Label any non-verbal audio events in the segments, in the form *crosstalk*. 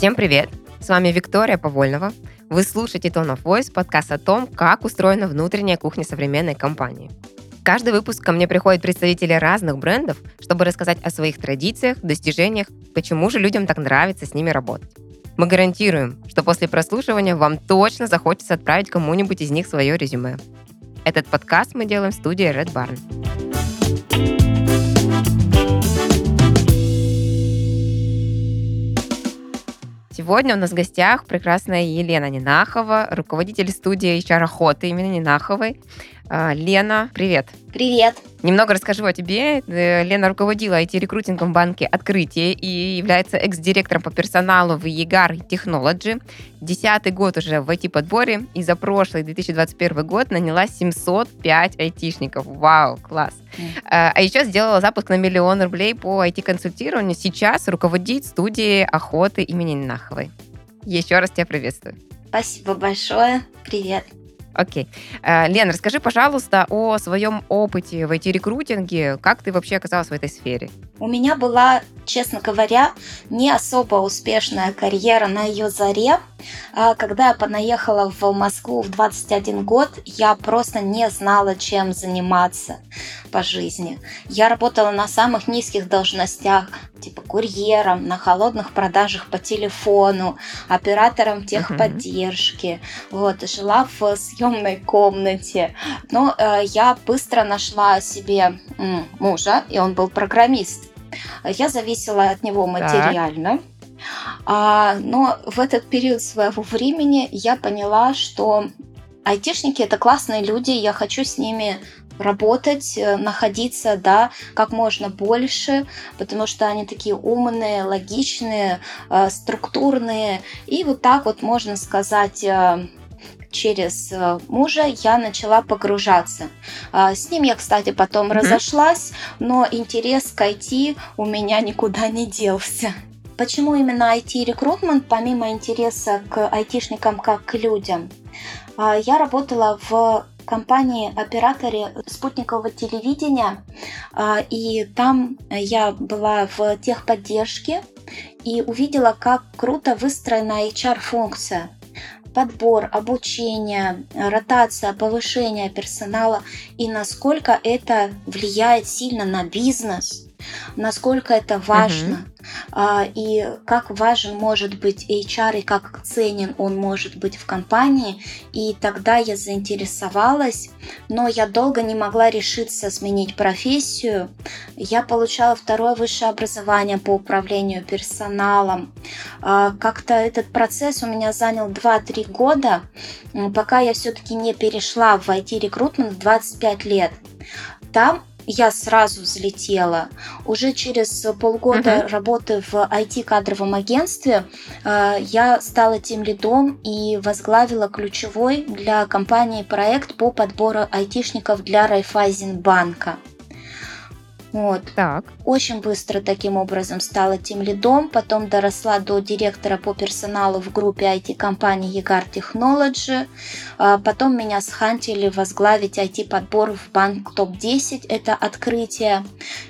Всем привет! С вами Виктория Повольнова. Вы слушаете Tone of Voice, подкаст о том, как устроена внутренняя кухня современной компании. Каждый выпуск ко мне приходят представители разных брендов, чтобы рассказать о своих традициях, достижениях, почему же людям так нравится с ними работать. Мы гарантируем, что после прослушивания вам точно захочется отправить кому-нибудь из них свое резюме. Этот подкаст мы делаем в студии Red Barn. Сегодня у нас в гостях прекрасная Елена Нинахова, руководитель студии HR Охоты имени Нинаховой. А, Лена, привет. Привет. Немного расскажу о тебе. Э, Лена руководила IT-рекрутингом в банке «Открытие» и является экс-директором по персоналу в EGAR Technology. Десятый год уже в IT-подборе, и за прошлый 2021 год наняла 705 айтишников. Вау, класс. Mm. А еще сделала запуск на миллион рублей по IT-консультированию. Сейчас руководит студией охоты имени Наховой. Еще раз тебя приветствую. Спасибо большое. Привет. Окей. Э, Лена, расскажи, пожалуйста, о своем опыте в IT-рекрутинге. Как ты вообще оказалась в этой сфере? У меня была, честно говоря, не особо успешная карьера на ее заре. А, когда я понаехала в Москву в 21 год, я просто не знала, чем заниматься по жизни. Я работала на самых низких должностях, типа курьером, на холодных продажах по телефону, оператором техподдержки. Uh-huh. Вот, жила в съемной комнате. Но э, я быстро нашла себе м, мужа, и он был программист. Я зависела от него материально. Так. А, но в этот период своего времени я поняла, что айтишники это классные люди, я хочу с ними работать, э, находиться, да, как можно больше, потому что они такие умные, логичные, э, структурные. И вот так вот можно сказать э, через мужа я начала погружаться. А, с ним я, кстати, потом mm-hmm. разошлась, но интерес к IT у меня никуда не делся. Почему именно IT-рекрутмент, помимо интереса к айтишникам как к людям? А, я работала в компании-операторе спутникового телевидения, а, и там я была в техподдержке и увидела, как круто выстроена HR-функция подбор, обучение, ротация, повышение персонала и насколько это влияет сильно на бизнес, насколько это важно uh-huh. и как важен может быть HR и как ценен он может быть в компании. И тогда я заинтересовалась, но я долго не могла решиться сменить профессию. Я получала второе высшее образование по управлению персоналом. А, как-то этот процесс у меня занял 2-3 года, пока я все-таки не перешла в IT-рекрутмент в 25 лет. Там я сразу взлетела. Уже через полгода uh-huh. работы в IT-кадровом агентстве э, я стала тем лидом и возглавила ключевой для компании проект по подбору айтишников для Райфайзенбанка. Вот. Так. Очень быстро таким образом стала тем лидом, потом доросла до директора по персоналу в группе IT-компании EGAR Technology. А потом меня схантили возглавить IT-подбор в банк ТОП-10. Это открытие.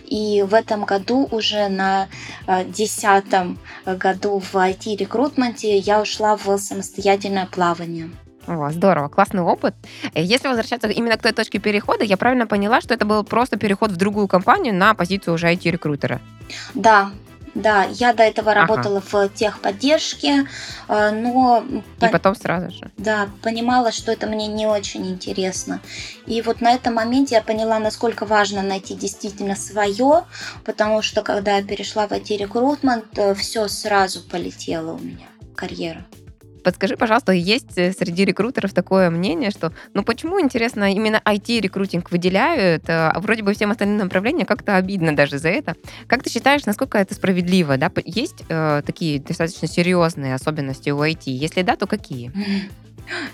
И в этом году, уже на а, десятом году в IT-рекрутменте, я ушла в самостоятельное плавание. О, здорово, классный опыт. Если возвращаться именно к той точке перехода, я правильно поняла, что это был просто переход в другую компанию на позицию уже IT-рекрутера? Да, да, я до этого ага. работала в техподдержке, э, но... И потом сразу же. Да, понимала, что это мне не очень интересно. И вот на этом моменте я поняла, насколько важно найти действительно свое, потому что когда я перешла в IT-рекрутмент, э, все сразу полетело у меня, карьера. Подскажи, пожалуйста, есть э, среди рекрутеров такое мнение, что, ну почему, интересно, именно IT-рекрутинг выделяют, а вроде бы всем остальным направлениям как-то обидно даже за это. Как ты считаешь, насколько это справедливо? Да? Есть э, такие достаточно серьезные особенности у IT? Если да, то какие?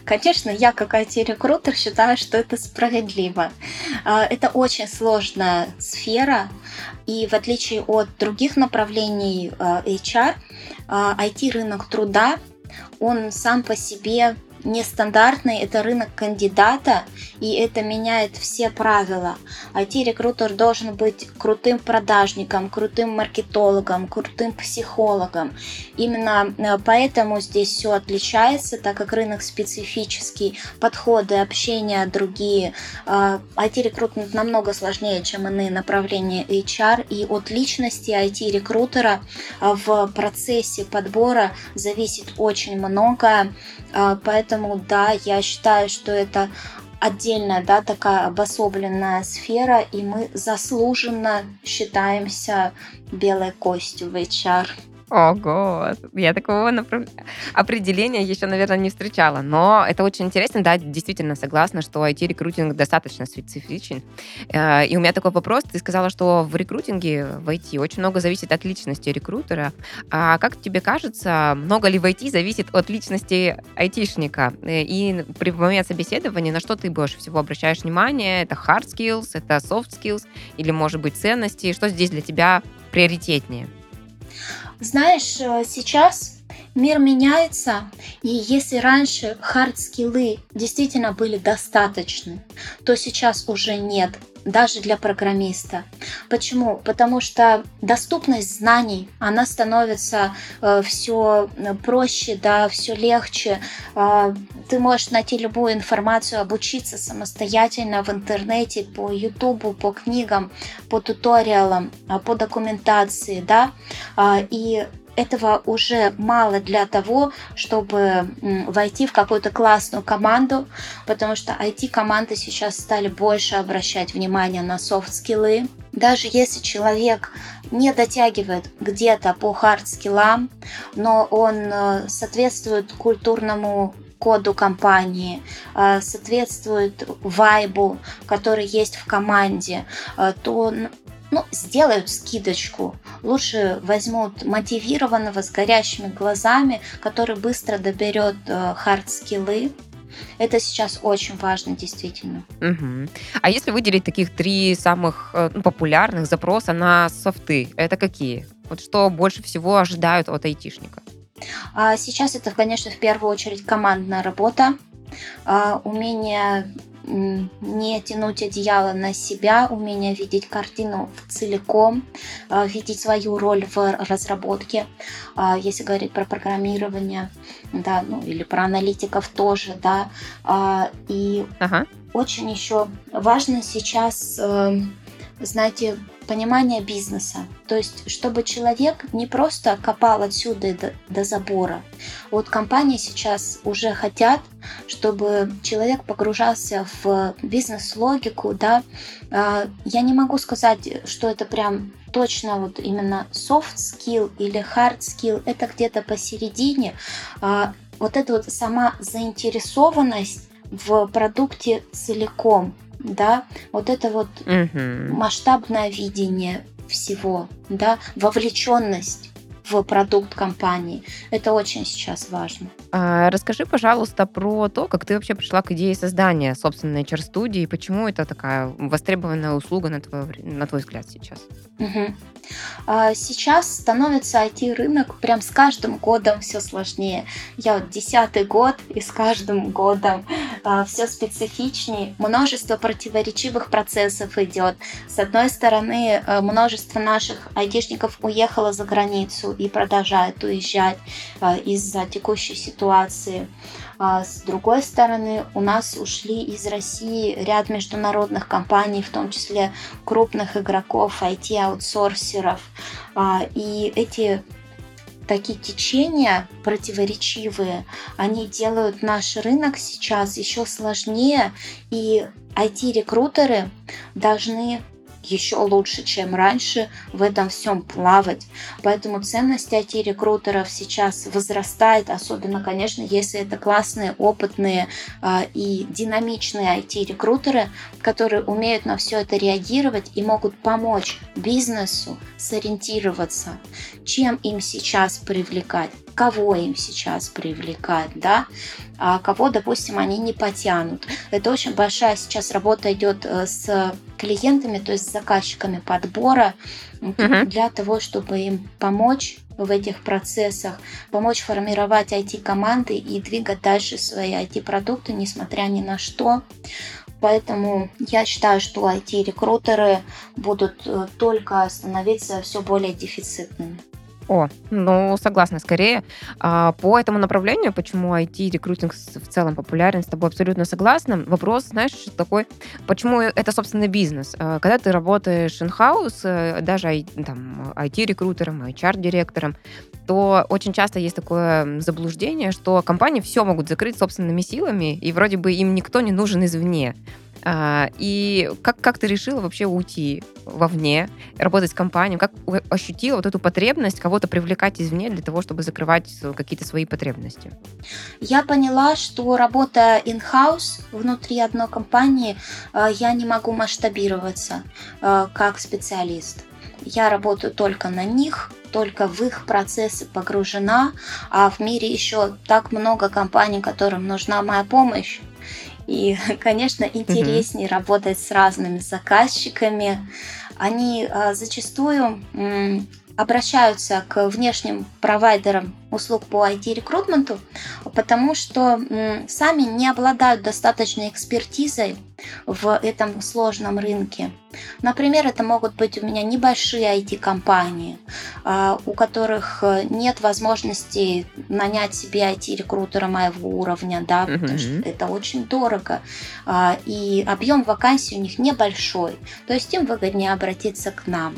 Конечно, я как IT-рекрутер считаю, что это справедливо. А, это очень сложная сфера, и в отличие от других направлений э, HR, IT-рынок труда он сам по себе нестандартный, это рынок кандидата, и это меняет все правила. IT-рекрутер должен быть крутым продажником, крутым маркетологом, крутым психологом. Именно э, поэтому здесь все отличается, так как рынок специфический, подходы, общения другие. IT-рекрутинг э, намного сложнее, чем иные направления HR, и от личности IT-рекрутера э, в процессе подбора зависит очень много, поэтому да, я считаю, что это отдельная, да, такая обособленная сфера, и мы заслуженно считаемся белой костью в HR. Ого, я такого направ... определения еще, наверное, не встречала. Но это очень интересно, да, действительно согласна, что IT-рекрутинг достаточно специфичен. Э, и у меня такой вопрос. Ты сказала, что в рекрутинге в IT очень много зависит от личности рекрутера. А как тебе кажется, много ли в IT зависит от личности айтишника? Э, и при момент собеседования на что ты больше всего обращаешь внимание? Это hard skills, это soft skills или, может быть, ценности? Что здесь для тебя приоритетнее? Знаешь, э, сейчас мир меняется, и если раньше хард-скиллы действительно были достаточны, то сейчас уже нет даже для программиста. Почему? Потому что доступность знаний, она становится э, все э, проще, да, все легче. Э, ты можешь найти любую информацию, обучиться самостоятельно в интернете, по Ютубу, по книгам, по туториалам, э, по документации, да, э, и этого уже мало для того, чтобы войти в какую-то классную команду, потому что IT-команды сейчас стали больше обращать внимание на софт-скиллы. Даже если человек не дотягивает где-то по хард-скиллам, но он э, соответствует культурному коду компании, э, соответствует вайбу, который есть в команде, э, то ну, сделают скидочку. Лучше возьмут мотивированного с горящими глазами, который быстро доберет э, хард-скиллы. Это сейчас очень важно, действительно. Угу. А если выделить таких три самых э, ну, популярных запроса на софты, это какие? Вот что больше всего ожидают от айтишника? А сейчас это, конечно, в первую очередь командная работа, а, умение не тянуть одеяло на себя, умение видеть картину целиком, а, видеть свою роль в разработке, а, если говорить про программирование, да, ну или про аналитиков тоже, да, а, и ага. очень еще важно сейчас, эм, знаете, понимание бизнеса. То есть, чтобы человек не просто копал отсюда до, до забора. Вот компании сейчас уже хотят, чтобы человек погружался в бизнес-логику, да. А, я не могу сказать, что это прям точно вот именно soft skill или hard skill, это где-то посередине. А, вот эта вот сама заинтересованность в продукте целиком – да, вот это вот угу. масштабное видение всего, да, вовлеченность в продукт компании. Это очень сейчас важно. А, расскажи, пожалуйста, про то, как ты вообще пришла к идее создания собственной HR-студии, почему это такая востребованная услуга, на твой, на твой взгляд, сейчас? Угу. Сейчас становится IT-рынок прям с каждым годом все сложнее. Я вот десятый год, и с каждым годом а, все специфичнее. Множество противоречивых процессов идет. С одной стороны, а, множество наших айтишников уехало за границу и продолжает уезжать из-за текущей ситуации. А с другой стороны, у нас ушли из России ряд международных компаний, в том числе крупных игроков, IT-аутсорсеров. А, и эти такие течения противоречивые, они делают наш рынок сейчас еще сложнее, и IT-рекрутеры должны еще лучше, чем раньше в этом всем плавать. Поэтому ценность IT-рекрутеров сейчас возрастает, особенно, конечно, если это классные, опытные э, и динамичные IT-рекрутеры, которые умеют на все это реагировать и могут помочь бизнесу сориентироваться, чем им сейчас привлекать кого им сейчас привлекать, да, а кого, допустим, они не потянут. Это очень большая сейчас работа идет э, с клиентами, то есть с заказчиками подбора uh-huh. для того, чтобы им помочь в этих процессах, помочь формировать IT-команды и двигать дальше свои IT-продукты, несмотря ни на что. Поэтому я считаю, что IT-рекрутеры будут э, только становиться все более дефицитными. О, ну, согласна, скорее. А, по этому направлению, почему IT-рекрутинг в целом популярен, с тобой абсолютно согласна. Вопрос, знаешь, такой, почему это, собственно, бизнес? А, когда ты работаешь in-house, э, даже там, IT-рекрутером, HR-директором, то очень часто есть такое заблуждение, что компании все могут закрыть собственными силами, и вроде бы им никто не нужен извне. А, и как, как ты решила вообще уйти вовне, работать с компанией? Как ощутила вот эту потребность кого-то привлекать извне для того, чтобы закрывать какие-то свои потребности? Я поняла, что работая in-house внутри одной компании, а, я не могу масштабироваться а, как специалист. Я работаю только на них, только в их процессы погружена, а в мире еще так много компаний, которым нужна моя помощь. И, *laughs* конечно, интереснее mm-hmm. работать с разными заказчиками. Они а, зачастую обращаются к внешним провайдерам услуг по IT-рекрутменту, потому что сами не обладают достаточной экспертизой в этом сложном рынке. Например, это могут быть у меня небольшие IT-компании, а, у которых э, нет возможности нанять себе IT-рекрутера моего уровня, да, uh-huh. потому что это очень дорого, а, и объем вакансий у них небольшой, то есть им выгоднее обратиться к нам.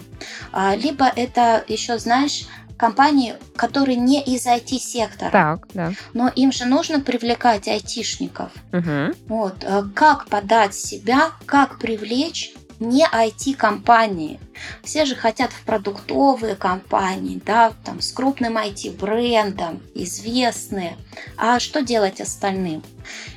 А, либо это еще, знаешь, компании, которые не из IT-сектора. Так, да. Но им же нужно привлекать айтишников. Угу. Вот. Э, как подать себя, как привлечь не IT-компании. Все же хотят в продуктовые компании, да, там с крупным IT-брендом, известные. А что делать остальным?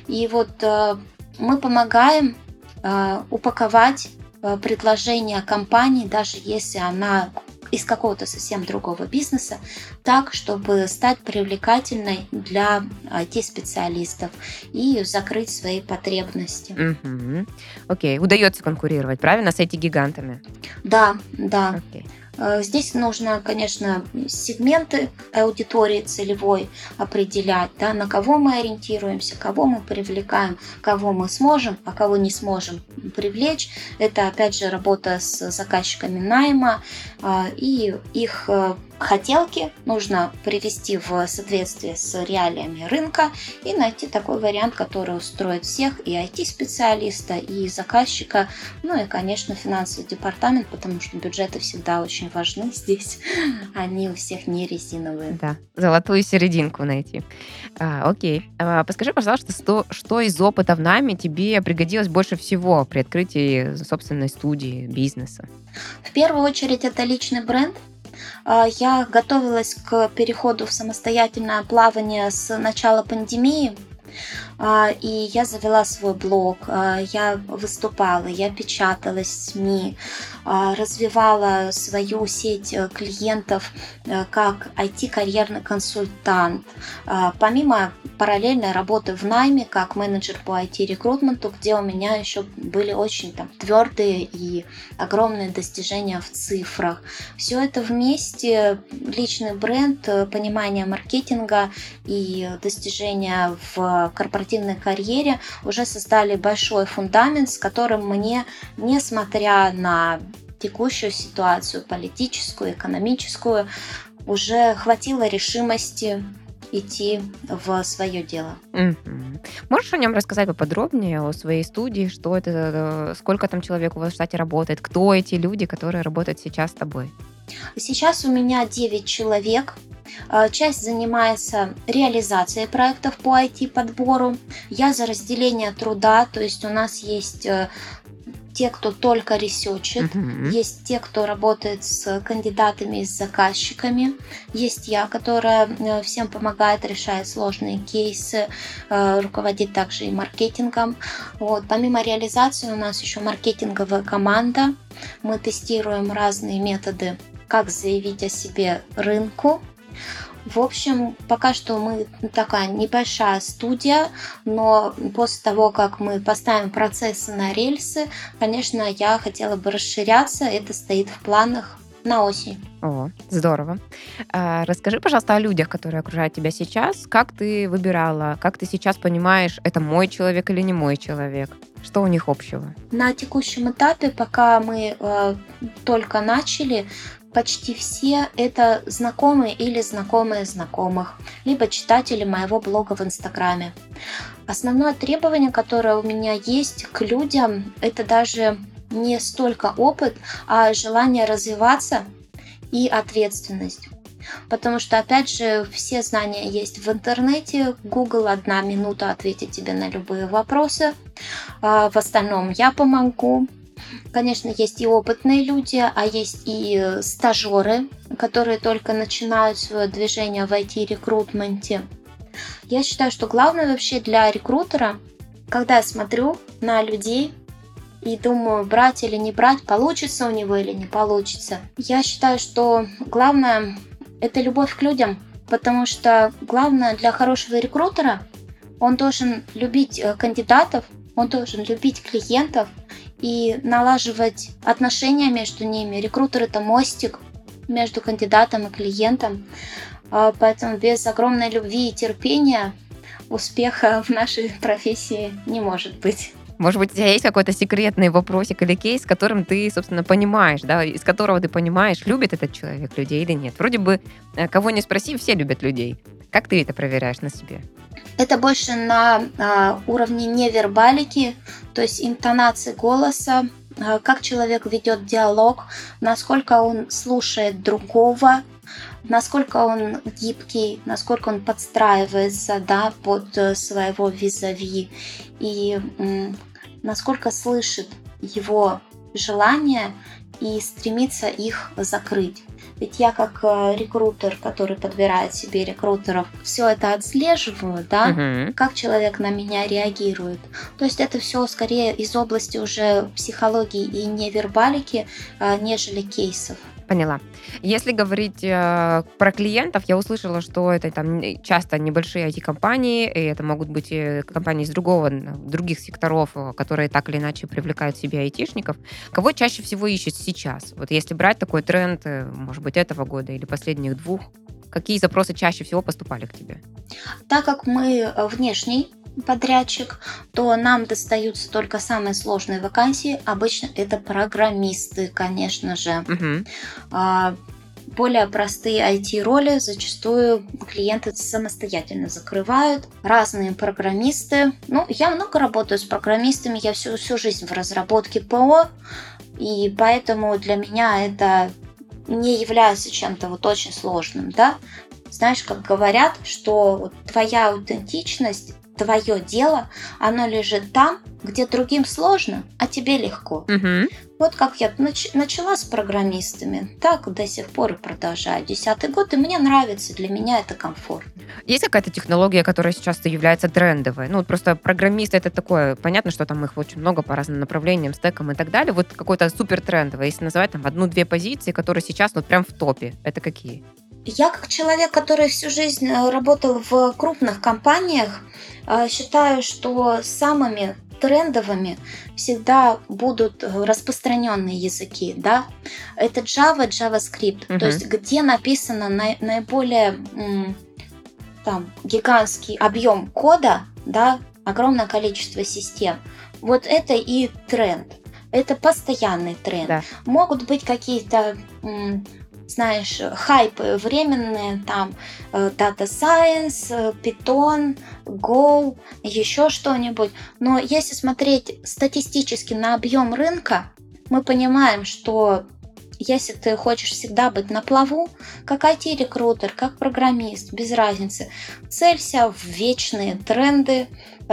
И вот э, мы помогаем э, упаковать э, предложение компании, даже если она из какого-то совсем другого бизнеса, так, чтобы стать привлекательной для IT-специалистов и закрыть свои потребности. Угу. Окей, удается конкурировать, правильно, с IT-гигантами? Да, да. Окей. Э, здесь нужно, конечно, сегменты аудитории целевой определять, да, на кого мы ориентируемся, кого мы привлекаем, кого мы сможем, а кого не сможем привлечь. Это, опять же, работа с заказчиками найма э, и их э, хотелки нужно привести в соответствие с реалиями рынка и найти такой вариант, который устроит всех, и IT-специалиста, и заказчика, ну и, конечно, финансовый департамент, потому что бюджеты всегда очень важны *laughs* здесь. Они у всех не резиновые. Да, золотую серединку найти. А, окей. А, подскажи, пожалуйста, что, что из опыта в нами тебе пригодилось больше всего при открытии собственной студии, бизнеса? В первую очередь это личный бренд, я готовилась к переходу в самостоятельное плавание с начала пандемии. А, и я завела свой блог, а, я выступала, я печаталась в СМИ, а, развивала свою сеть э, клиентов э, как IT-карьерный консультант. Помимо параллельной работы в найме как менеджер по IT-рекрутменту, где у меня еще были очень там, твердые и огромные достижения в цифрах. Все это вместе, личный бренд, э, понимание маркетинга и достижения в корпоративной карьере уже создали большой фундамент, с которым мне, несмотря на текущую ситуацию политическую, экономическую, уже хватило решимости идти в свое дело. Mm-hmm. Можешь о нем рассказать поподробнее, о своей студии, что это, э, сколько там человек у вас в штате работает, кто эти люди, которые работают сейчас с тобой? Сейчас у меня 9 человек. Э, часть занимается реализацией проектов по IT-подбору. Я за разделение труда, то есть у нас есть э, те, кто только ресечит, uh-huh. есть те, кто работает с кандидатами и с заказчиками, есть я, которая э, всем помогает, решает сложные кейсы, руководит также и маркетингом. Вот. Помимо реализации у нас еще маркетинговая команда. Мы тестируем разные методы, как заявить о себе рынку, В общем, пока что мы такая небольшая студия, но после того, как мы поставим процессы на рельсы, конечно, я хотела бы расширяться. Это стоит в планах на осень. О, здорово. А, расскажи, пожалуйста, о людях, которые окружают тебя сейчас. Как ты выбирала, как ты сейчас понимаешь, это мой человек или не мой человек? Что у них общего? На текущем этапе, пока мы э, только начали, почти все это знакомые или знакомые знакомых, либо читатели моего блога в Инстаграме. Основное требование, которое у меня есть к людям, это даже не столько опыт, а желание развиваться и ответственность. Потому что, опять же, все знания есть в интернете. Google одна минута ответит тебе на любые вопросы. А в остальном я помогу. Конечно, есть и опытные люди, а есть и стажеры, которые только начинают свое движение в IT-рекрутменте. Я считаю, что главное вообще для рекрутера, когда я смотрю на людей и думаю, брать или не брать, получится у него или не получится. Я считаю, что главное это любовь к людям, потому что главное для хорошего рекрутера, он должен любить э, кандидатов, он должен любить клиентов и налаживать отношения между ними. Рекрутер это мостик между кандидатом и клиентом. А, поэтому без огромной любви и терпения успеха в нашей *laughs* профессии не может быть. Может быть, у тебя есть какой-то секретный вопросик или кейс, которым ты, собственно, понимаешь, да, из которого ты понимаешь, любит этот человек людей или нет. Вроде бы, э, кого не спроси, все любят людей. Как ты это проверяешь на себе? Это больше на а, уровне невербалики, то есть интонации голоса, а, как человек ведет диалог, насколько он слушает другого, насколько он гибкий, насколько он подстраивается да, под э, своего визави. И насколько слышит его желания и стремится их закрыть. Ведь я как э, рекрутер, который подбирает себе рекрутеров, все это отслеживаю, да, угу. как человек на меня реагирует. То есть это все скорее из области уже психологии и невербалики, э, нежели кейсов. Поняла. Если говорить э, про клиентов, я услышала, что это там часто небольшие IT-компании, и это могут быть компании из другого, других секторов, э, которые так или иначе привлекают себе айтишников. Кого чаще всего ищет сейчас? Вот если брать такой тренд, э, может быть, этого года или последних двух, какие запросы чаще всего поступали к тебе? Так как мы э, внешний подрядчик, то нам достаются только самые сложные вакансии. Обычно это программисты, конечно же. Угу. Более простые IT-роли зачастую клиенты самостоятельно закрывают. Разные программисты. Ну, я много работаю с программистами, я всю, всю жизнь в разработке ПО, и поэтому для меня это не является чем-то вот очень сложным, да. Знаешь, как говорят, что твоя аутентичность твое дело, оно лежит там, где другим сложно, а тебе легко. Угу. Вот как я нач- начала с программистами, так до сих пор и продолжаю. Десятый год, и мне нравится, для меня это комфорт. Есть какая-то технология, которая сейчас является трендовой? Ну, просто программист это такое, понятно, что там их очень много по разным направлениям, стекам и так далее. Вот какой-то супер трендовый, если называть там одну-две позиции, которые сейчас вот прям в топе, это какие? Я как человек, который всю жизнь э, работал в крупных компаниях, э, считаю, что самыми трендовыми всегда будут распространенные языки, да. Это Java, JavaScript, uh-huh. то есть где написано на, наиболее там гигантский объем кода, да, огромное количество систем. Вот это и тренд. Это постоянный тренд. Да. Могут быть какие-то знаешь, хайпы временные, там э, Data Science, э, Python, Go, еще что-нибудь. Но если смотреть статистически на объем рынка, мы понимаем, что если ты хочешь всегда быть на плаву, как IT-рекрутер, как программист, без разницы, целься в вечные тренды,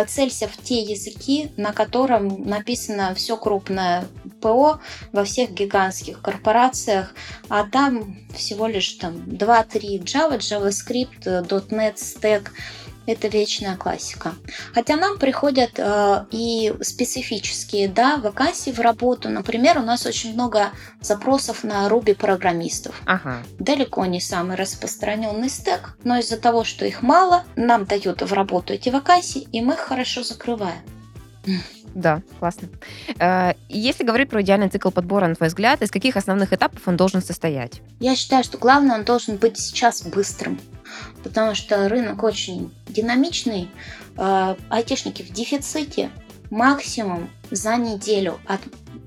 целься в те языки, на котором написано все крупное ПО во всех гигантских корпорациях, а там всего лишь там 2-3 Java, JavaScript, .NET Stack, это вечная классика. Хотя нам приходят э, и специфические да, вакансии в работу. Например, у нас очень много запросов на Ruby программистов. Ага. Далеко не самый распространенный стек, но из-за того, что их мало, нам дают в работу эти вакансии, и мы их хорошо закрываем. Да, классно. Э, Если говорить про идеальный цикл подбора, на твой взгляд, из каких основных этапов он должен состоять? Я считаю, что главное, он должен быть сейчас быстрым, потому что рынок очень динамичный, э, айтишники в дефиците, максимум за неделю от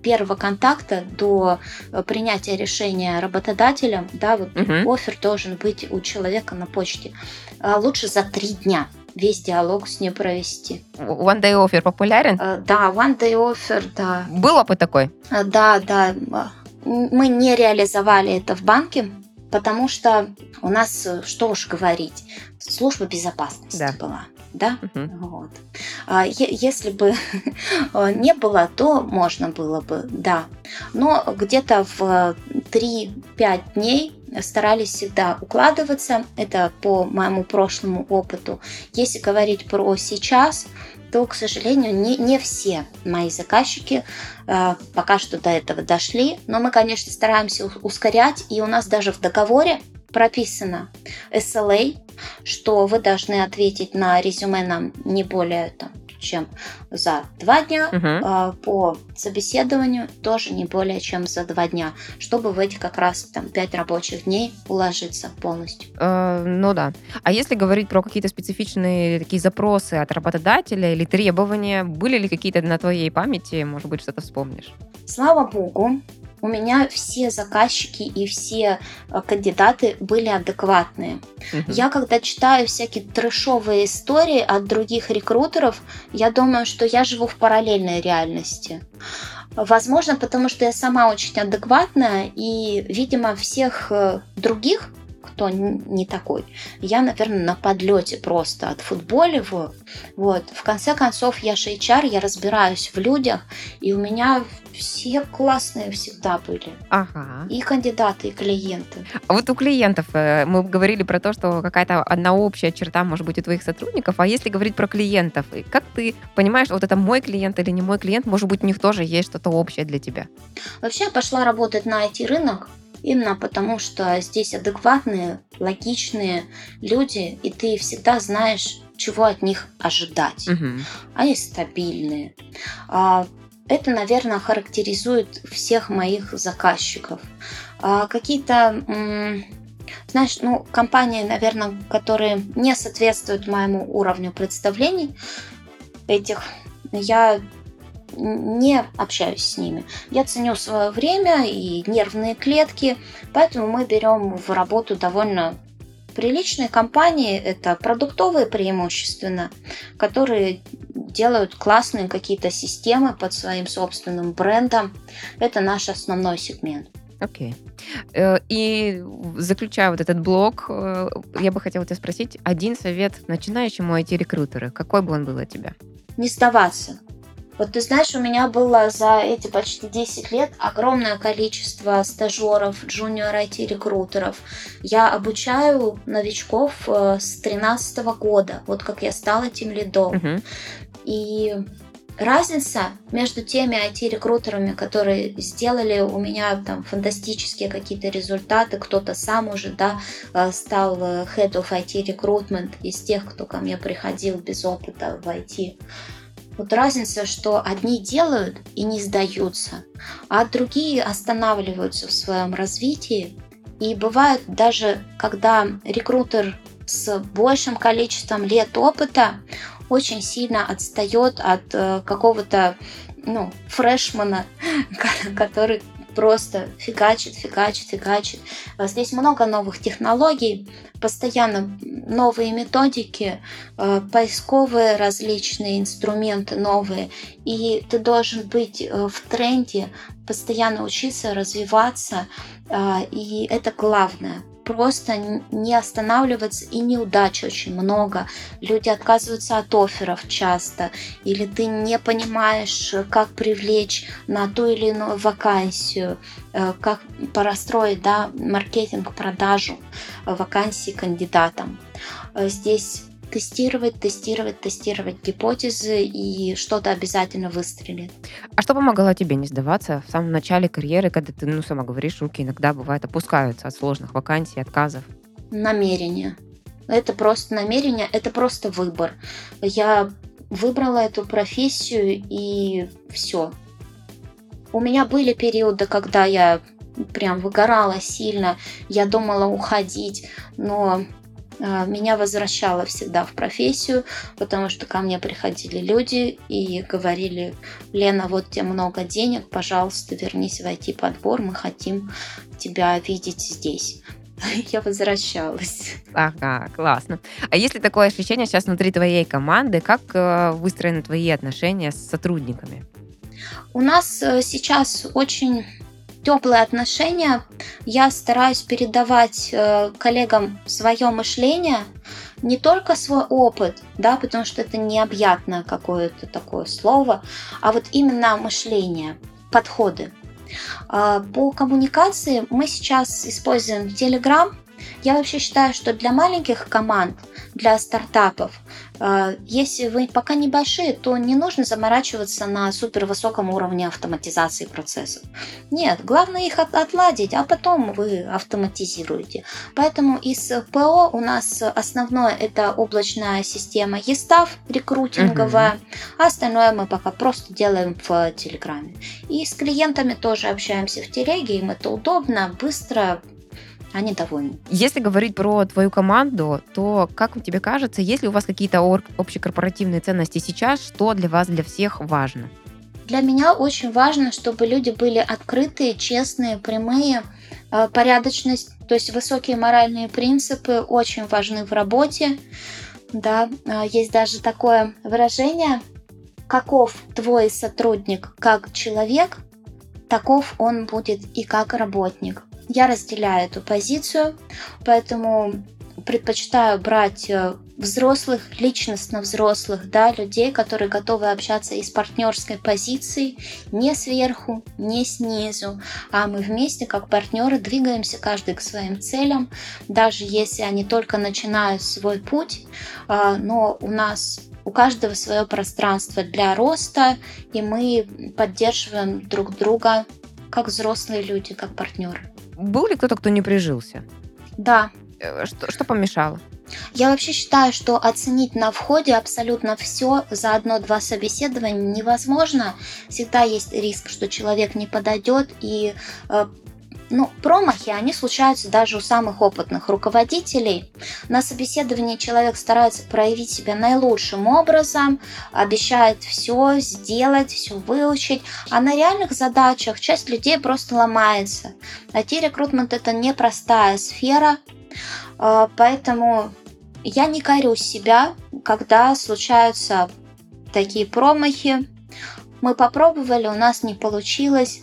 первого контакта до э, принятия решения работодателем, да, вот Мгм. офер должен быть у человека на почте. А Лучше за три дня весь диалог с ним провести. One Day Offer популярен? Э, Да, one day offer, да. Был опыт такой? А, Да, да. а, Мы не реализовали это в банке, потому что у нас, э, что уж говорить, служба безопасности Да. была. Да? Мгм. Вот. А Если бы *laughs* э, не было, то можно было бы, да. Но где-то в 3-5 дней старались всегда укладываться. Это по моему прошлому опыту. Если говорить про сейчас, то, к сожалению, не, не все мои заказчики э, пока что до этого дошли. Но мы, конечно, стараемся ускорять. И у нас даже в договоре прописано SLA, что вы должны ответить на резюме нам не более там, чем за два дня, а, по собеседованию тоже не более чем за два дня, чтобы в эти как раз там пять рабочих дней уложиться полностью. Э, Ну да. А если говорить про какие-то специфичные такие запросы от работодателя или требования, были ли какие-то на твоей памяти, может быть, что-то вспомнишь? Слава богу, у меня все заказчики и все э, кандидаты были адекватные. Мгм. Я когда читаю всякие трэшовые истории от других рекрутеров, я думаю, что я живу в параллельной реальности. Возможно, потому что я сама очень адекватная, и, видимо, всех э, других, кто не такой, я, наверное, на подлете просто отфутболиваю. Вот. В конце концов, я же HR, я разбираюсь в людях, и у меня все классные всегда были. Ага. И кандидаты, и клиенты. А вот у клиентов э, мы говорили про то, что какая-то одна общая черта может быть у твоих сотрудников. А если говорить про клиентов, как ты понимаешь, вот это мой клиент или не мой клиент, может быть, у них тоже есть что-то общее для тебя? Вообще я пошла работать на IT-рынок именно потому, что здесь адекватные, логичные люди, и ты всегда знаешь, чего от них ожидать. Мгм. Они стабильные. А, Это, наверное, характеризует всех моих заказчиков. А, Какие-то, знаешь, ну, компании, наверное, которые не соответствуют моему уровню представлений этих, я не общаюсь с ними. Я ценю свое время и нервные клетки, поэтому мы берем в работу довольно приличные компании. Это продуктовые преимущественно, которые делают классные какие-то системы под своим собственным брендом. Это наш основной сегмент. Окей. Э, И заключая вот этот блок, э, я бы хотела тебя спросить один совет начинающему IT-рекрутеру. Какой бы он был от тебя? Не сдаваться. Вот ты знаешь, у меня было за эти почти 10 лет огромное количество стажеров, джуниор IT-рекрутеров. Я обучаю новичков э, с 2013 года, вот как я стала этим лидом. Мгм. И разница между теми IT-рекрутерами, которые сделали у меня там фантастические какие-то результаты, кто-то сам уже да, э, стал э, Head of IT Recruitment из тех, кто ко мне приходил без опыта в IT. Вот разница, что одни делают и не сдаются, а другие останавливаются в своем развитии. И бывает даже, когда рекрутер с большим количеством лет опыта очень сильно отстает от э, какого-то ну, фрешмана, *laughs* который просто фигачит, фигачит, фигачит. А Здесь много новых технологий, постоянно новые методики, э, поисковые различные инструменты новые. И ты должен быть э, в тренде, постоянно учиться, развиваться. э, И это главное просто не останавливаться и неудач очень много. Люди отказываются от офферов часто, или ты не понимаешь, как привлечь на ту или иную вакансию, э, как порастроить да, маркетинг, продажу э, вакансий кандидатам. Э, Здесь тестировать, тестировать, тестировать гипотезы, и что-то обязательно выстрелит. А что помогало тебе не сдаваться в самом начале карьеры, когда ты, ну, сама говоришь, руки иногда бывают опускаются от сложных вакансий, отказов? Намерение. Это просто намерение, это просто выбор. Я выбрала эту профессию и все. У меня были периоды, когда я прям выгорала сильно, я думала уходить, но меня возвращало всегда в профессию, потому что ко мне приходили люди и говорили, Лена, вот тебе много денег, пожалуйста, вернись в IT-подбор, мы хотим тебя видеть здесь. *laughs* Я возвращалась. Ага, классно. А если такое ощущение сейчас внутри твоей команды, как э, выстроены твои отношения с сотрудниками? У нас э, сейчас очень теплые отношения. Я стараюсь передавать э, коллегам свое мышление, не только свой опыт, да, потому что это необъятное какое-то такое слово, а вот именно мышление, подходы. Э, по коммуникации мы сейчас используем Telegram, я вообще считаю, что для маленьких команд, для стартапов, э, если вы пока небольшие, то не нужно заморачиваться на супер высоком уровне автоматизации процессов. Нет, главное их отладить, а потом вы автоматизируете. Поэтому из ПО у нас основное это облачная система ЕСТАФ рекрутинговая, угу. а остальное мы пока просто делаем в Телеграме. И с клиентами тоже общаемся в Телеге, им это удобно, быстро, они довольны. Если говорить про твою команду, то как тебе кажется, есть ли у вас какие-то общекорпоративные ценности сейчас, что для вас, для всех важно? Для меня очень важно, чтобы люди были открытые, честные, прямые, э, порядочность, то есть высокие моральные принципы очень важны в работе. Да, э, есть даже такое выражение, каков твой сотрудник как человек, таков он будет и как работник. Я разделяю эту позицию, поэтому предпочитаю брать э, взрослых, личностно взрослых, да, людей, которые готовы общаться из партнерской позиции, не сверху, не снизу, а мы вместе, как партнеры, двигаемся каждый к своим целям, даже если они только начинают свой путь, а, но у нас у каждого свое пространство для роста, и мы поддерживаем друг друга как взрослые люди, как партнеры. Был ли кто-то, кто не прижился? Да. Э, что, что помешало? Я вообще считаю, что оценить на входе абсолютно все за одно-два собеседования невозможно. Всегда есть риск, что человек не подойдет, и э, ну, промахи, они случаются даже у самых опытных руководителей. На собеседовании человек старается проявить себя наилучшим образом, обещает все сделать, все выучить, а на реальных задачах часть людей просто ломается. IT-рекрутмент это непростая сфера, а, поэтому я не корю себя, когда случаются такие промахи. Мы попробовали, у нас не получилось.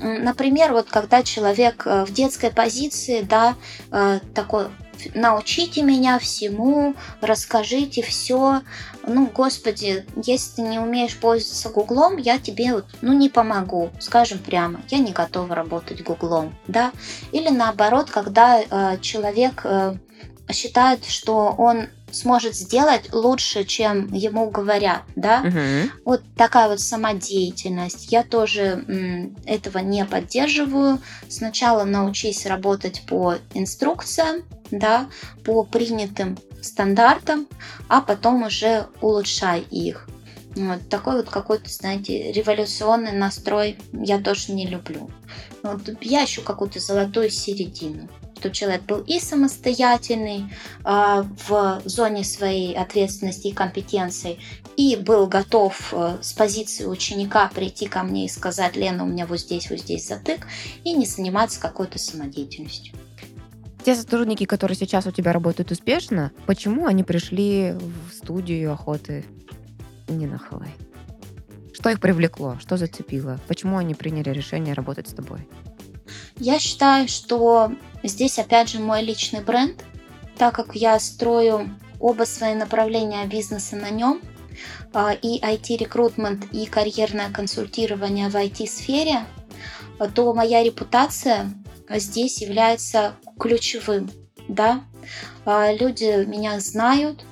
Например, вот когда человек э, в детской позиции, да, э, такой научите меня всему, расскажите все. Ну, господи, если ты не умеешь пользоваться Гуглом, я тебе вот, ну, не помогу, скажем прямо, я не готова работать Гуглом, да. Или наоборот, когда э, человек э, считает, что он сможет сделать лучше, чем ему говорят, да? Угу. Вот такая вот самодеятельность. Я тоже м, этого не поддерживаю. Сначала научись работать по инструкциям, да, по принятым стандартам, а потом уже улучшай их. Вот такой вот какой-то, знаете, революционный настрой я тоже не люблю. Вот я ищу какую-то золотую середину чтобы человек был и самостоятельный э, в зоне своей ответственности и компетенции, и был готов э, с позиции ученика прийти ко мне и сказать, Лена, у меня вот здесь, вот здесь затык, и не заниматься какой-то самодеятельностью. Те сотрудники, которые сейчас у тебя работают успешно, почему они пришли в студию охоты не на Хэллоуин? Что их привлекло? Что зацепило? Почему они приняли решение работать с тобой? Я считаю, что здесь опять же мой личный бренд, так как я строю оба свои направления бизнеса на нем, а, и IT-рекрутмент, и карьерное консультирование в IT-сфере, то моя репутация здесь является ключевым. Да? А, люди меня знают,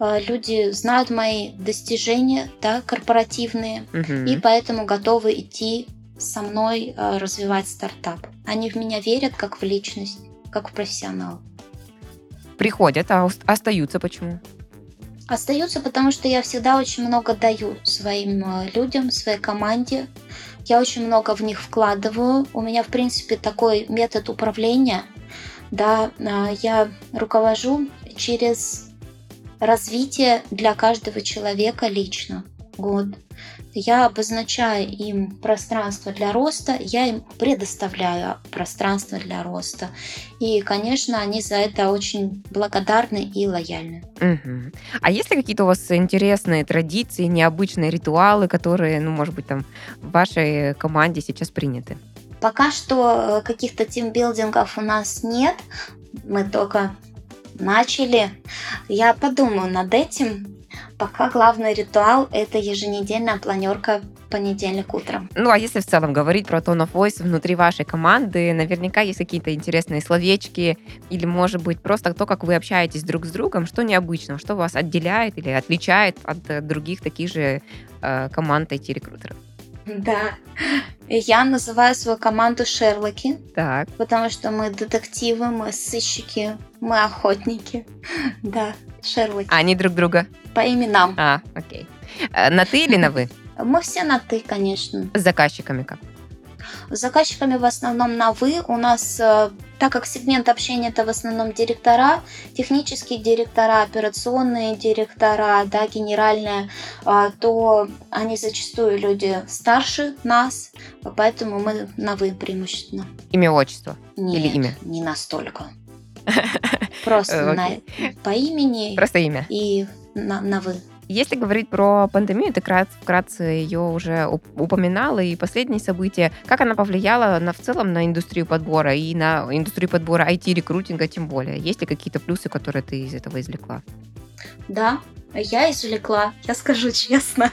э, люди знают мои достижения, да, корпоративные, Мгм. и поэтому готовы идти со мной э, развивать стартап. Они в меня верят как в личность, как в профессионал. Приходят, а остаются почему? Остаются, потому что я всегда очень много даю своим э, людям, своей команде. Я очень много в них вкладываю. У меня, в принципе, такой метод управления. Да, а, я руковожу через развитие для каждого человека лично. Вот. Я обозначаю им пространство для роста, я им предоставляю пространство для роста. И, конечно, они за это очень благодарны и лояльны. Мгм. А есть ли какие-то у вас интересные традиции, необычные ритуалы, которые, ну, может быть, там в вашей команде сейчас приняты? Пока что э, каких-то тимбилдингов у нас нет. Мы только начали. Я подумаю над этим. Пока главный ритуал – это еженедельная планерка понедельник утром. Ну, а если в целом говорить про Tone of Voice внутри вашей команды, наверняка есть какие-то интересные словечки или, может быть, просто то, как вы общаетесь друг с другом, что необычного, что вас отделяет или отличает от э, других таких же э, команд IT-рекрутеров. Да. Я называю свою команду Шерлоки, Так. потому что мы детективы, мы сыщики, мы охотники. *laughs* Да, Шерлоки. Они друг друга? По именам. А, окей. Э, На ты или на вы? *laughs* Мы все на «ты», конечно. С заказчиками как? С заказчиками в основном на «вы». У нас, э, так как сегмент общения это в основном директора, технические директора, операционные директора, да, генеральные, а, то они зачастую люди старше нас, поэтому мы на «вы» преимущественно. Имя, отчество? Нет, Или имя? не настолько. *laughs* Просто Э, на- по имени Просто имя. и на, на «вы». Если говорить про пандемию, ты крат- вкратце ее уже уп- упоминала, и последние события, как она повлияла на, в целом на индустрию подбора и на индустрию подбора IT-рекрутинга тем более? Есть ли какие-то плюсы, которые ты из этого извлекла? Да, я извлекла, я скажу *laughs* честно,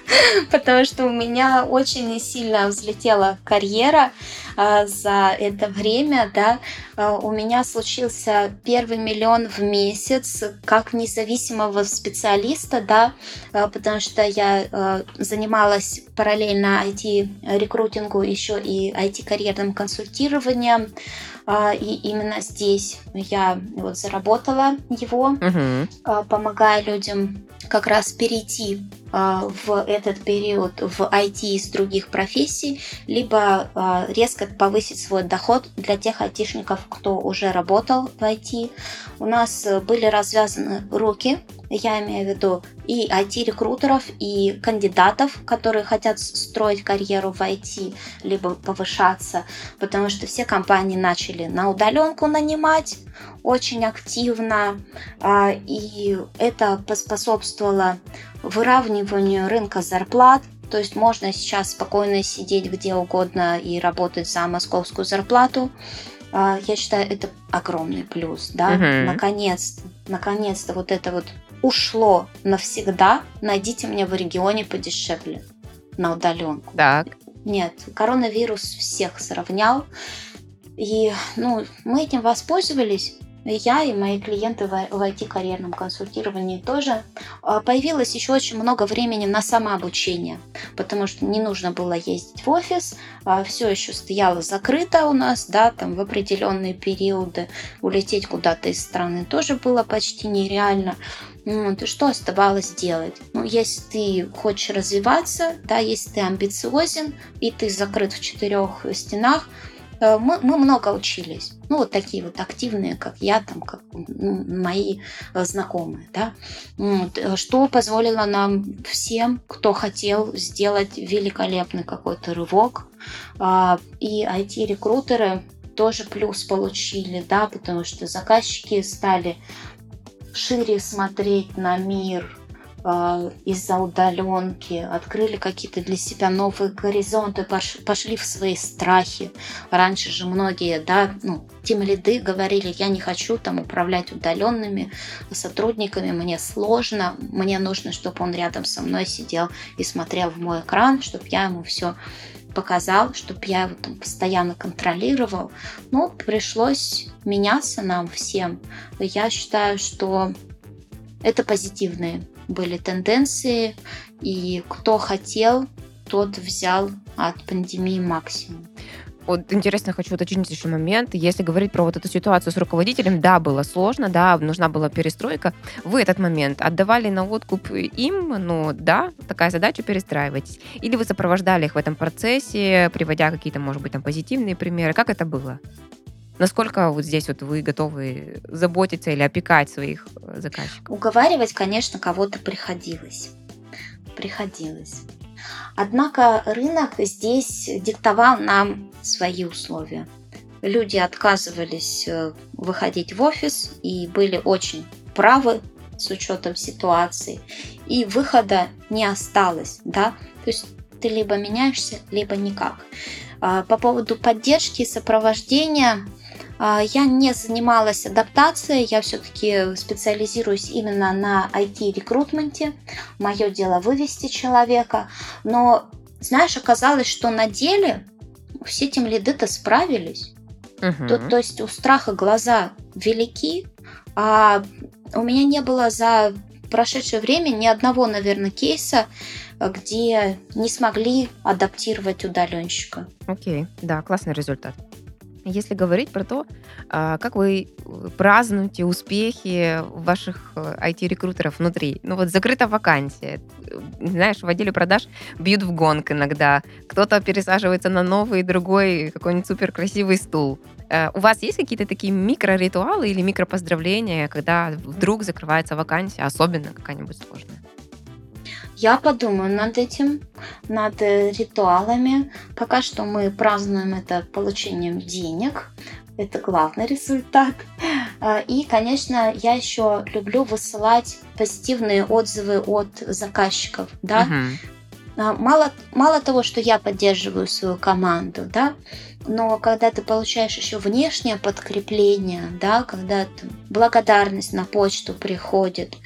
потому что у меня очень сильно взлетела карьера а, за это время, да. А, у меня случился первый миллион в месяц как независимого специалиста, да, а, потому что я а, занималась параллельно IT-рекрутингу еще и IT-карьерным консультированием, а, и именно здесь я вот заработала его, Мгм. а, помогая людям как раз перейти а, в этот период в IT из других профессий, либо а, резко повысить свой доход для тех айтишников, кто уже работал в IT. У нас э, были развязаны руки, я имею в виду и IT-рекрутеров, и кандидатов, которые хотят строить карьеру в IT, либо повышаться, потому что все компании начали на удаленку нанимать очень активно, а, и это поспособствовало выравниванию рынка зарплат. То есть можно сейчас спокойно сидеть где угодно и работать за московскую зарплату. А, Я считаю, это огромный плюс, да. Мгм. Наконец-то, наконец-то вот это вот ушло навсегда. Найдите мне в регионе подешевле на удаленку. Так. Нет, коронавирус всех сравнял. И, ну, мы этим воспользовались. Я и мои клиенты в IT-карьерном консультировании тоже. А, Появилось еще очень много времени на самообучение, потому что не нужно было ездить в офис, все еще стояло закрыто у нас, да, там в определенные периоды улететь куда-то из страны тоже было почти нереально. Ну, Вот, и что оставалось делать? Ну, если ты хочешь развиваться, да, если ты амбициозен, и ты закрыт в четырех стенах, э, мы, мы много учились. Ну, вот такие вот активные, как я, там, как ну, мои э, знакомые, да. Вот, э, Что позволило нам всем, кто хотел сделать великолепный какой-то рывок. А, И IT-рекрутеры тоже плюс получили, да, потому что заказчики стали шире смотреть на мир, э, из-за удаленки, открыли какие-то для себя новые горизонты, пош- пошли в свои страхи. Раньше же многие, да, ну, тем лиды говорили, я не хочу там управлять удаленными сотрудниками, мне сложно, мне нужно, чтобы он рядом со мной сидел и смотрел в мой экран, чтобы я ему все показал, чтобы я его там постоянно контролировал. Ну, пришлось меняться нам всем. Я считаю, что это позитивные были тенденции, и кто хотел, тот взял от пандемии максимум. Вот интересно, хочу уточнить еще момент. Если говорить про вот эту ситуацию с руководителем, да, было сложно, да, нужна была перестройка. Вы этот момент отдавали на откуп им, ну да, такая задача, перестраивайтесь. Или вы сопровождали их в этом процессе, приводя какие-то, может быть, там позитивные примеры. Как это было? Насколько вот здесь вот вы готовы заботиться или опекать своих э, заказчиков? Уговаривать, конечно, кого-то приходилось. Приходилось. Однако рынок здесь диктовал нам свои условия. Люди отказывались э, выходить в офис и были очень правы с учетом ситуации. И выхода не осталось, да, то есть ты либо меняешься, либо никак. А, по поводу поддержки и сопровождения, я не занималась адаптацией, я все-таки специализируюсь именно на IT-рекрутменте. Мое дело вывести человека. Но, знаешь, оказалось, что на деле все тем лиды-то справились. Угу. То, то есть у страха глаза велики, а у меня не было за прошедшее время ни одного, наверное, кейса, где не смогли адаптировать удаленщика. Окей, да, классный результат. Если говорить про то, а, как вы празднуете успехи ваших IT-рекрутеров э, внутри. Ну вот закрыта вакансия. Знаешь, в отделе продаж бьют в гонг иногда. Кто-то пересаживается на новый, другой какой-нибудь супер красивый стул. Э, у вас есть какие-то такие микроритуалы или микропоздравления, когда вдруг закрывается вакансия, особенно какая-нибудь сложная? Я подумаю над этим, над ритуалами. Пока что мы празднуем это получением денег. Это главный результат. А, и, конечно, я еще люблю высылать позитивные отзывы от заказчиков. Да? Uh-huh. Мало, мало того, что я поддерживаю свою команду, да, но когда ты получаешь еще внешнее подкрепление, да, когда благодарность на почту приходит,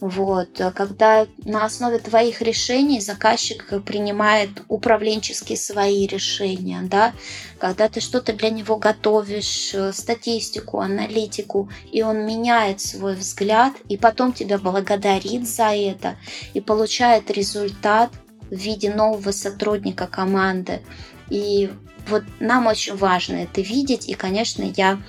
вот. А когда на основе твоих решений заказчик принимает управленческие свои решения, да, когда ты что-то для него готовишь, э, статистику, аналитику, и он меняет свой взгляд, и потом тебя благодарит за это, и получает результат в виде нового сотрудника команды. И вот нам очень важно это видеть, и, конечно, я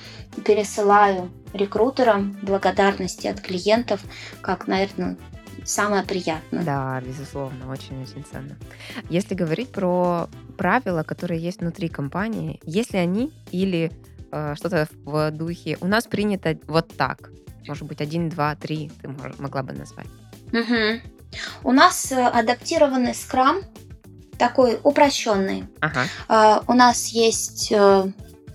пересылаю рекрутерам благодарности от клиентов, как, наверное, самое приятное. Да, безусловно, очень-очень ценно. Если говорить про правила, которые есть внутри компании, если они или э, что-то в духе «у нас принято вот так», может быть, один, два, три, ты могла бы назвать? Угу. У нас э, адаптированный скрам, такой упрощенный. Ага. Uh, у нас есть uh,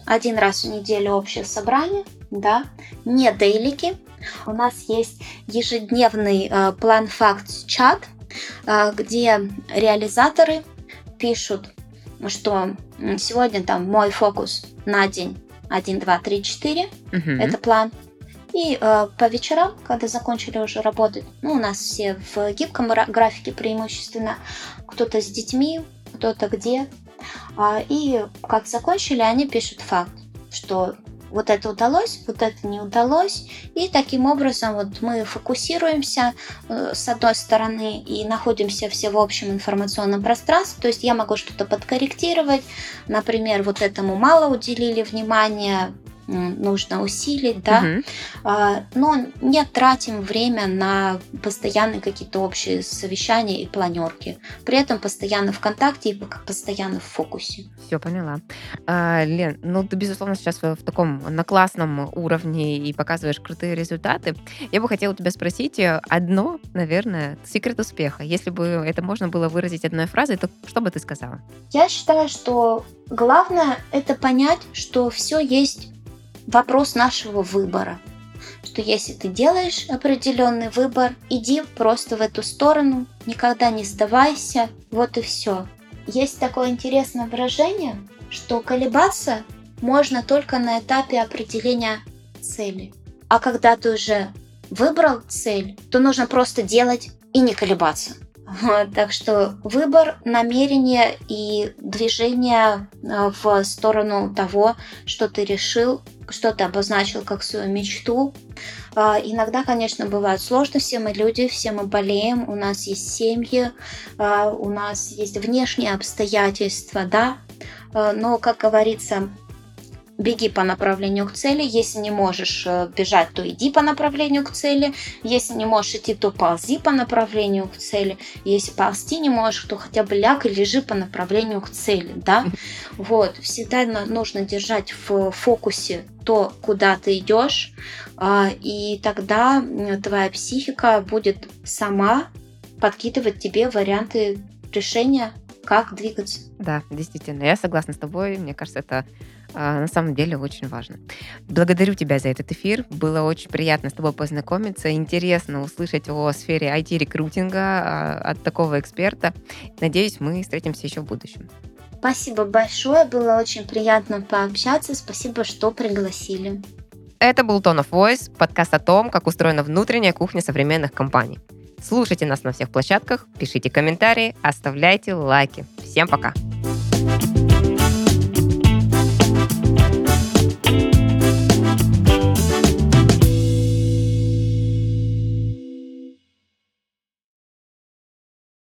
один раз в неделю общее собрание, да, не дейлики. У нас есть ежедневный э, план факт чат, э, где реализаторы пишут, что сегодня там мой фокус на день 1, 2, 3, 4. Угу. Это план. И э, по вечерам, когда закончили уже работать, ну, у нас все в гибком графике преимущественно, кто-то с детьми, кто-то где. А, и как закончили, они пишут факт, что вот это удалось, вот это не удалось. И таким образом вот мы фокусируемся э, с одной стороны и находимся все в общем информационном пространстве. То есть я могу что-то подкорректировать. Например, вот этому мало уделили внимания, нужно усилить, да, угу. но не тратим время на постоянные какие-то общие совещания и планерки. При этом постоянно в контакте и постоянно в фокусе. Все, поняла. А, Лен, ну ты, безусловно, сейчас в таком на классном уровне и показываешь крутые результаты. Я бы хотела тебя спросить э, одно, наверное, секрет успеха. Если бы это можно было выразить одной фразой, то что бы ты сказала? Я считаю, что главное это понять, что все есть вопрос нашего выбора. Что если ты делаешь определенный выбор, иди просто в эту сторону, никогда не сдавайся, вот и все. Есть такое интересное выражение, что колебаться можно только на этапе определения цели. А когда ты уже выбрал цель, то нужно просто делать и не колебаться. Так что выбор, намерение и движение а, в сторону того, что ты решил, что ты обозначил как свою мечту, А, иногда, конечно, бывают сложности, мы люди, все мы болеем, у нас есть семьи, а, у нас есть внешние обстоятельства, да, а, но, как говорится, беги по направлению к цели. Если не можешь э, бежать, то иди по направлению к цели. Если не можешь идти, то ползи по направлению к цели. Если ползти не можешь, то хотя бы ляг и лежи по направлению к цели, да. *laughs* Вот, всегда нужно держать в фокусе то, куда ты идешь, а, и тогда твоя психика будет сама подкидывать тебе варианты решения, как двигаться. Да, действительно, я согласна с тобой. Мне кажется, это на самом деле очень важно. Благодарю тебя за этот эфир. Было очень приятно с тобой познакомиться. Интересно услышать о сфере IT-рекрутинга а, от такого эксперта. Надеюсь, мы встретимся еще в будущем. Спасибо большое. Было очень приятно пообщаться. Спасибо, что пригласили. Это был Tone of Voice, подкаст о том, как устроена внутренняя кухня современных компаний. Слушайте нас на всех площадках, пишите комментарии, оставляйте лайки. Всем пока!